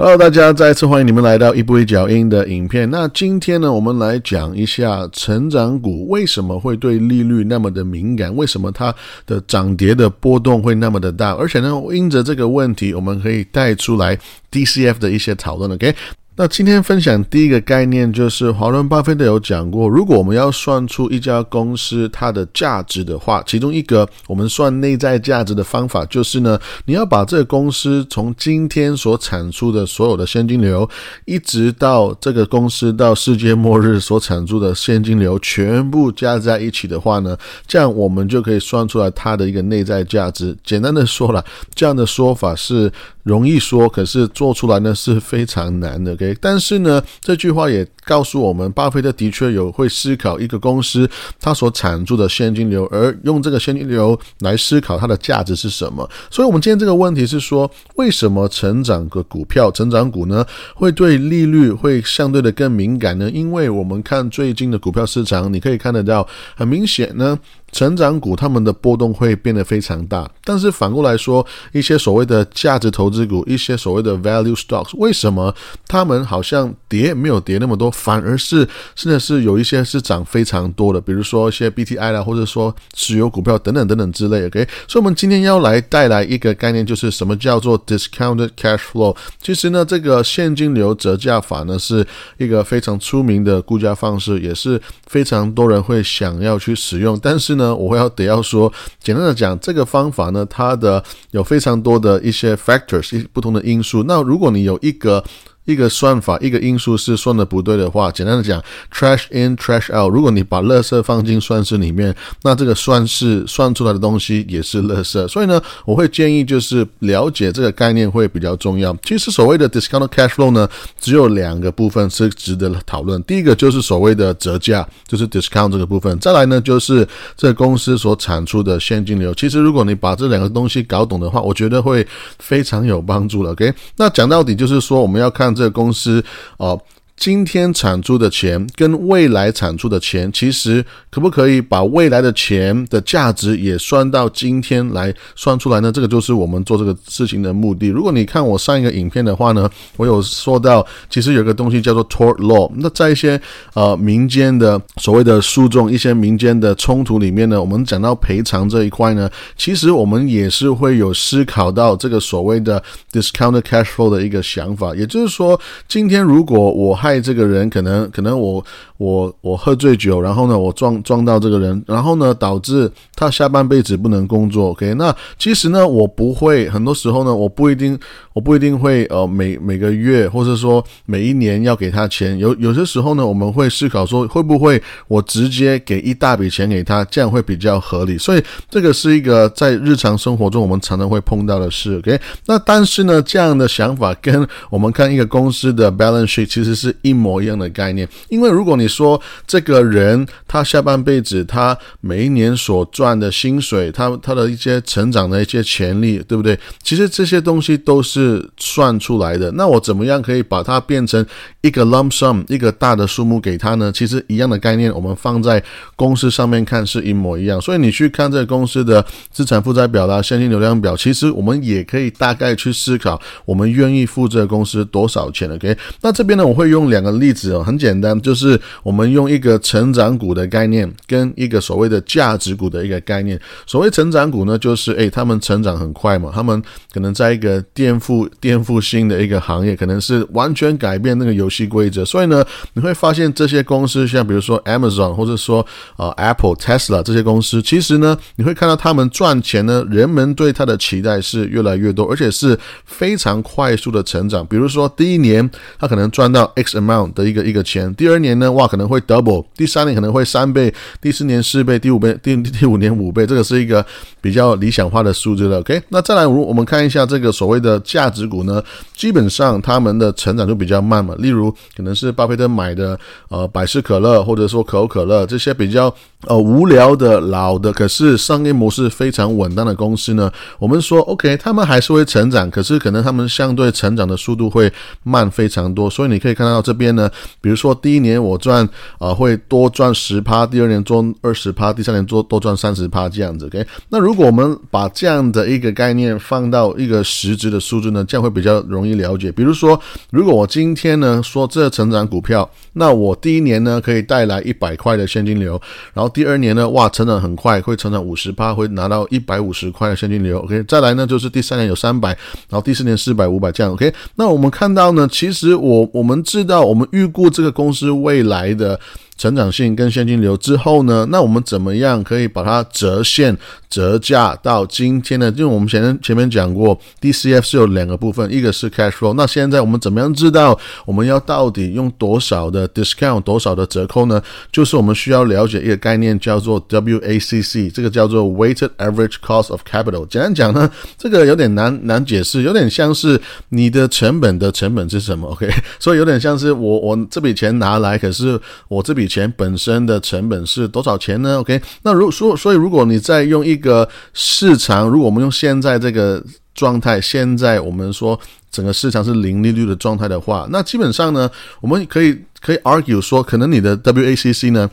Hello，大家再次欢迎你们来到一步一脚印的影片。那今天呢，我们来讲一下成长股为什么会对利率那么的敏感，为什么它的涨跌的波动会那么的大，而且呢，因着这个问题，我们可以带出来 DCF 的一些讨论。OK。那今天分享第一个概念就是华伦巴菲特有讲过，如果我们要算出一家公司它的价值的话，其中一个我们算内在价值的方法就是呢，你要把这个公司从今天所产出的所有的现金流，一直到这个公司到世界末日所产出的现金流全部加在一起的话呢，这样我们就可以算出来它的一个内在价值。简单的说了，这样的说法是。容易说，可是做出来呢是非常难的。但是呢，这句话也告诉我们，巴菲特的确有会思考一个公司它所产出的现金流，而用这个现金流来思考它的价值是什么。所以，我们今天这个问题是说，为什么成长的股票、成长股呢，会对利率会相对的更敏感呢？因为我们看最近的股票市场，你可以看得到，很明显呢。成长股它们的波动会变得非常大，但是反过来说，一些所谓的价值投资股，一些所谓的 value stocks，为什么它们好像跌没有跌那么多，反而是甚至是有一些是涨非常多的，比如说一些 BTI 啦，或者说石油股票等等等等之类。OK，所以我们今天要来带来一个概念，就是什么叫做 discounted cash flow。其实呢，这个现金流折价法呢，是一个非常出名的估价方式，也是非常多人会想要去使用，但是。那，我要得要说，简单的讲，这个方法呢，它的有非常多的一些 factors，一不同的因素。那如果你有一个一个算法，一个因素是算的不对的话，简单的讲，trash in trash out。如果你把垃圾放进算式里面，那这个算式算出来的东西也是垃圾。所以呢，我会建议就是了解这个概念会比较重要。其实所谓的 discount cash flow 呢，只有两个部分是值得讨论。第一个就是所谓的折价，就是 discount 这个部分。再来呢，就是这公司所产出的现金流。其实如果你把这两个东西搞懂的话，我觉得会非常有帮助了。OK，那讲到底就是说我们要看。这公司哦。今天产出的钱跟未来产出的钱，其实可不可以把未来的钱的价值也算到今天来算出来呢？这个就是我们做这个事情的目的。如果你看我上一个影片的话呢，我有说到，其实有个东西叫做 tort law。那在一些呃民间的所谓的诉讼、一些民间的冲突里面呢，我们讲到赔偿这一块呢，其实我们也是会有思考到这个所谓的 discounted cash flow 的一个想法。也就是说，今天如果我还爱这个人可能可能我我我喝醉酒，然后呢我撞撞到这个人，然后呢导致他下半辈子不能工作。OK，那其实呢我不会，很多时候呢我不一定我不一定会呃每每个月或者说每一年要给他钱。有有些时候呢我们会思考说会不会我直接给一大笔钱给他，这样会比较合理。所以这个是一个在日常生活中我们常常会碰到的事。OK，那但是呢这样的想法跟我们看一个公司的 balance sheet 其实是。一模一样的概念，因为如果你说这个人他下半辈子他每一年所赚的薪水，他他的一些成长的一些潜力，对不对？其实这些东西都是算出来的。那我怎么样可以把它变成一个 lump sum 一个大的数目给他呢？其实一样的概念，我们放在公司上面看是一模一样。所以你去看这个公司的资产负债表啦、现金流量表，其实我们也可以大概去思考，我们愿意付这个公司多少钱？OK？那这边呢，我会用。两个例子哦，很简单，就是我们用一个成长股的概念，跟一个所谓的价值股的一个概念。所谓成长股呢，就是诶，他们成长很快嘛，他们可能在一个颠覆颠覆性的一个行业，可能是完全改变那个游戏规则。所以呢，你会发现这些公司，像比如说 Amazon 或者说啊 Apple、Tesla 这些公司，其实呢，你会看到他们赚钱呢，人们对它的期待是越来越多，而且是非常快速的成长。比如说第一年，他可能赚到 X。amount 的一个一个钱，第二年呢，哇，可能会 double，第三年可能会三倍，第四年四倍，第五倍，第第五年五倍，这个是一个比较理想化的数字了。OK，那再来，如我们看一下这个所谓的价值股呢，基本上他们的成长就比较慢嘛。例如，可能是巴菲特买的呃百事可乐，或者说可口可乐这些比较呃无聊的老的，可是商业模式非常稳当的公司呢，我们说 OK，他们还是会成长，可是可能他们相对成长的速度会慢非常多。所以你可以看到。这边呢，比如说第一年我赚啊会多赚十趴，第二年做二十趴，第三年做多赚三十趴这样子。OK，那如果我们把这样的一个概念放到一个实质的数字呢，这样会比较容易了解。比如说，如果我今天呢说这成长股票，那我第一年呢可以带来一百块的现金流，然后第二年呢哇成长很快，会成长五十趴，会拿到一百五十块的现金流。OK，再来呢就是第三年有三百，然后第四年四百、五百这样。OK，那我们看到呢，其实我我们知道，我们预估这个公司未来的。成长性跟现金流之后呢，那我们怎么样可以把它折现折价到今天呢？因为我们前前面讲过，DCF 是有两个部分，一个是 cash flow。那现在我们怎么样知道我们要到底用多少的 discount 多少的折扣呢？就是我们需要了解一个概念叫做 WACC，这个叫做 weighted average cost of capital。简单讲呢，这个有点难难解释，有点像是你的成本的成本是什么？OK，所以有点像是我我这笔钱拿来，可是我这笔钱本身的成本是多少钱呢？OK，那如说，所以如果你再用一个市场，如果我们用现在这个状态，现在我们说整个市场是零利率的状态的话，那基本上呢，我们可以可以 argue 说，可能你的 WACC 呢。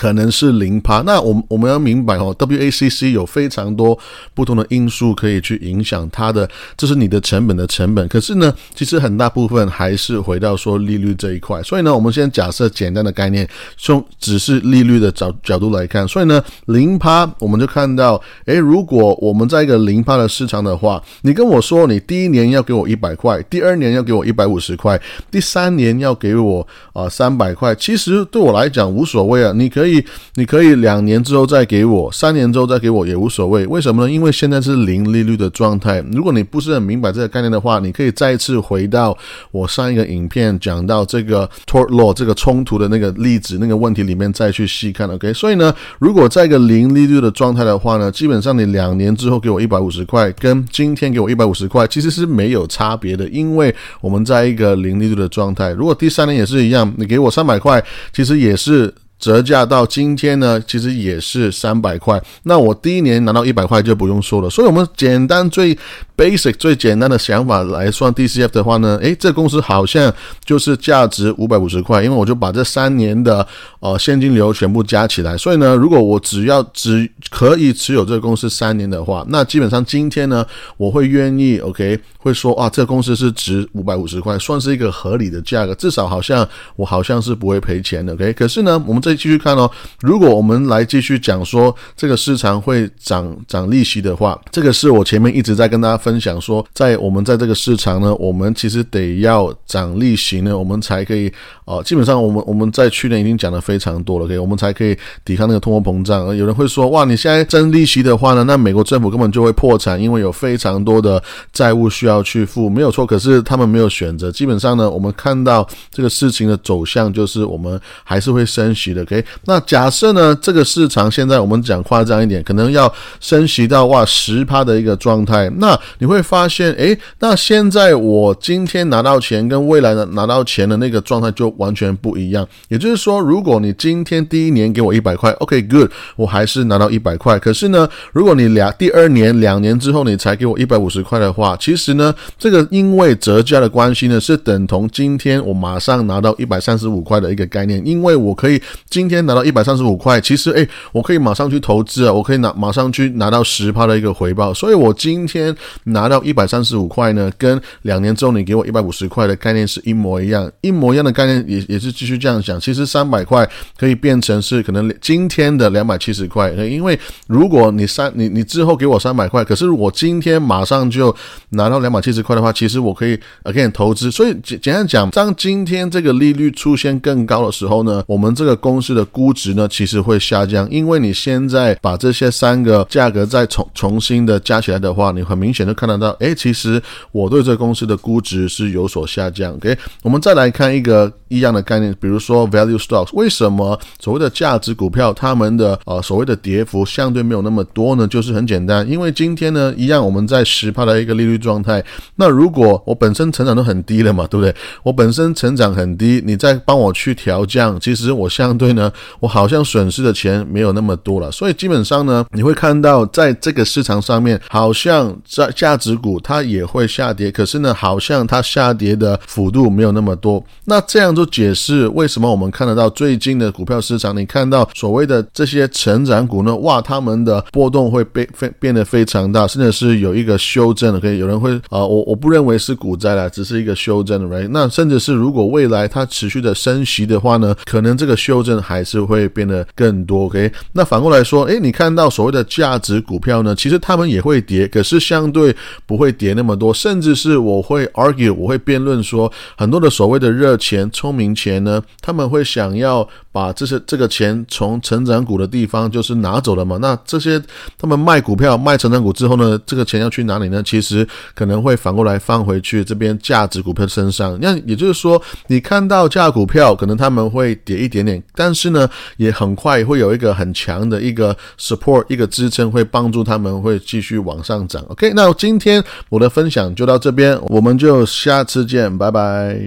可能是零趴，那我们我们要明白哦，WACC 有非常多不同的因素可以去影响它的，这是你的成本的成本。可是呢，其实很大部分还是回到说利率这一块。所以呢，我们先假设简单的概念，从只是利率的角角度来看。所以呢，零趴我们就看到，诶，如果我们在一个零趴的市场的话，你跟我说你第一年要给我一百块，第二年要给我一百五十块，第三年要给我啊三百块，其实对我来讲无所谓啊，你可以。你可以两年之后再给我，三年之后再给我也无所谓。为什么呢？因为现在是零利率的状态。如果你不是很明白这个概念的话，你可以再次回到我上一个影片讲到这个 tort law 这个冲突的那个例子那个问题里面再去细看。OK，所以呢，如果在一个零利率的状态的话呢，基本上你两年之后给我一百五十块，跟今天给我一百五十块其实是没有差别的，因为我们在一个零利率的状态。如果第三年也是一样，你给我三百块，其实也是。折价到今天呢，其实也是三百块。那我第一年拿到一百块就不用说了。所以，我们简单最 basic 最简单的想法来算 DCF 的话呢，诶，这公司好像就是价值五百五十块，因为我就把这三年的呃现金流全部加起来。所以呢，如果我只要只可以持有这个公司三年的话，那基本上今天呢，我会愿意 OK 会说啊，这个公司是值五百五十块，算是一个合理的价格，至少好像我好像是不会赔钱的。OK，可是呢，我们这继续看哦。如果我们来继续讲说这个市场会涨涨利息的话，这个是我前面一直在跟大家分享说，在我们在这个市场呢，我们其实得要涨利息呢，我们才可以哦。基本上我们我们在去年已经讲的非常多了，OK，我们才可以抵抗那个通货膨胀。有人会说，哇，你现在增利息的话呢，那美国政府根本就会破产，因为有非常多的债务需要去付，没有错。可是他们没有选择。基本上呢，我们看到这个事情的走向就是我们还是会升息的。OK，那假设呢，这个市场现在我们讲夸张一点，可能要升息到哇十趴的一个状态，那你会发现，诶，那现在我今天拿到钱跟未来的拿到钱的那个状态就完全不一样。也就是说，如果你今天第一年给我一百块，OK，good，我还是拿到一百块。可是呢，如果你两第二年两年之后你才给我一百五十块的话，其实呢，这个因为折价的关系呢，是等同今天我马上拿到一百三十五块的一个概念，因为我可以。今天拿到一百三十五块，其实诶，我可以马上去投资啊，我可以拿马上去拿到十趴的一个回报，所以我今天拿到一百三十五块呢，跟两年之后你给我一百五十块的概念是一模一样，一模一样的概念也也是继续这样讲，其实三百块可以变成是可能今天的两百七十块，因为如果你三你你之后给我三百块，可是我今天马上就拿到两百七十块的话，其实我可以 again 投资，所以简简单讲，当今天这个利率出现更高的时候呢，我们这个公公司的估值呢，其实会下降，因为你现在把这些三个价格再重重新的加起来的话，你很明显就看得到，哎，其实我对这公司的估值是有所下降。OK，我们再来看一个一样的概念，比如说 value stocks，为什么所谓的价值股票，他们的呃所谓的跌幅相对没有那么多呢？就是很简单，因为今天呢，一样我们在十帕的一个利率状态，那如果我本身成长都很低了嘛，对不对？我本身成长很低，你再帮我去调降，其实我相对呢，我好像损失的钱没有那么多了。所以基本上呢，你会看到在这个市场上面，好像在价值股它也会下跌，可是呢，好像它下跌的幅度没有那么多。那这样就解释为什么我们看得到最近的股票市场，你看到所谓的这些成长股呢，哇，他们的波动会变变得非常大，甚至是有一个修正的。可以有人会啊，我我不认为是股灾了，只是一个修正，right？那甚至是如果未来它持续的升息的话呢，可能这个修正还是会变得更多。OK，那反过来说，诶，你看到所谓的价值股票呢，其实他们也会跌，可是相对不会跌那么多，甚至是我会 argue，我会辩论说，很多的所谓的热钱、聪明钱呢，他们会想要把这些这个钱从成长股的地方就是拿走了嘛？那这些他们卖股票、卖成长股之后呢，这个钱要去哪里呢？其实可能会反过来放回去这边价值股票身上。那也就是说，你看到价股票可能他们会跌一点点，但是呢，也很快会有一个很强的一个 support，一个支撑，会帮助他们会继续往上涨。OK，那今天我的分享就到这边，我们就下次见，拜拜。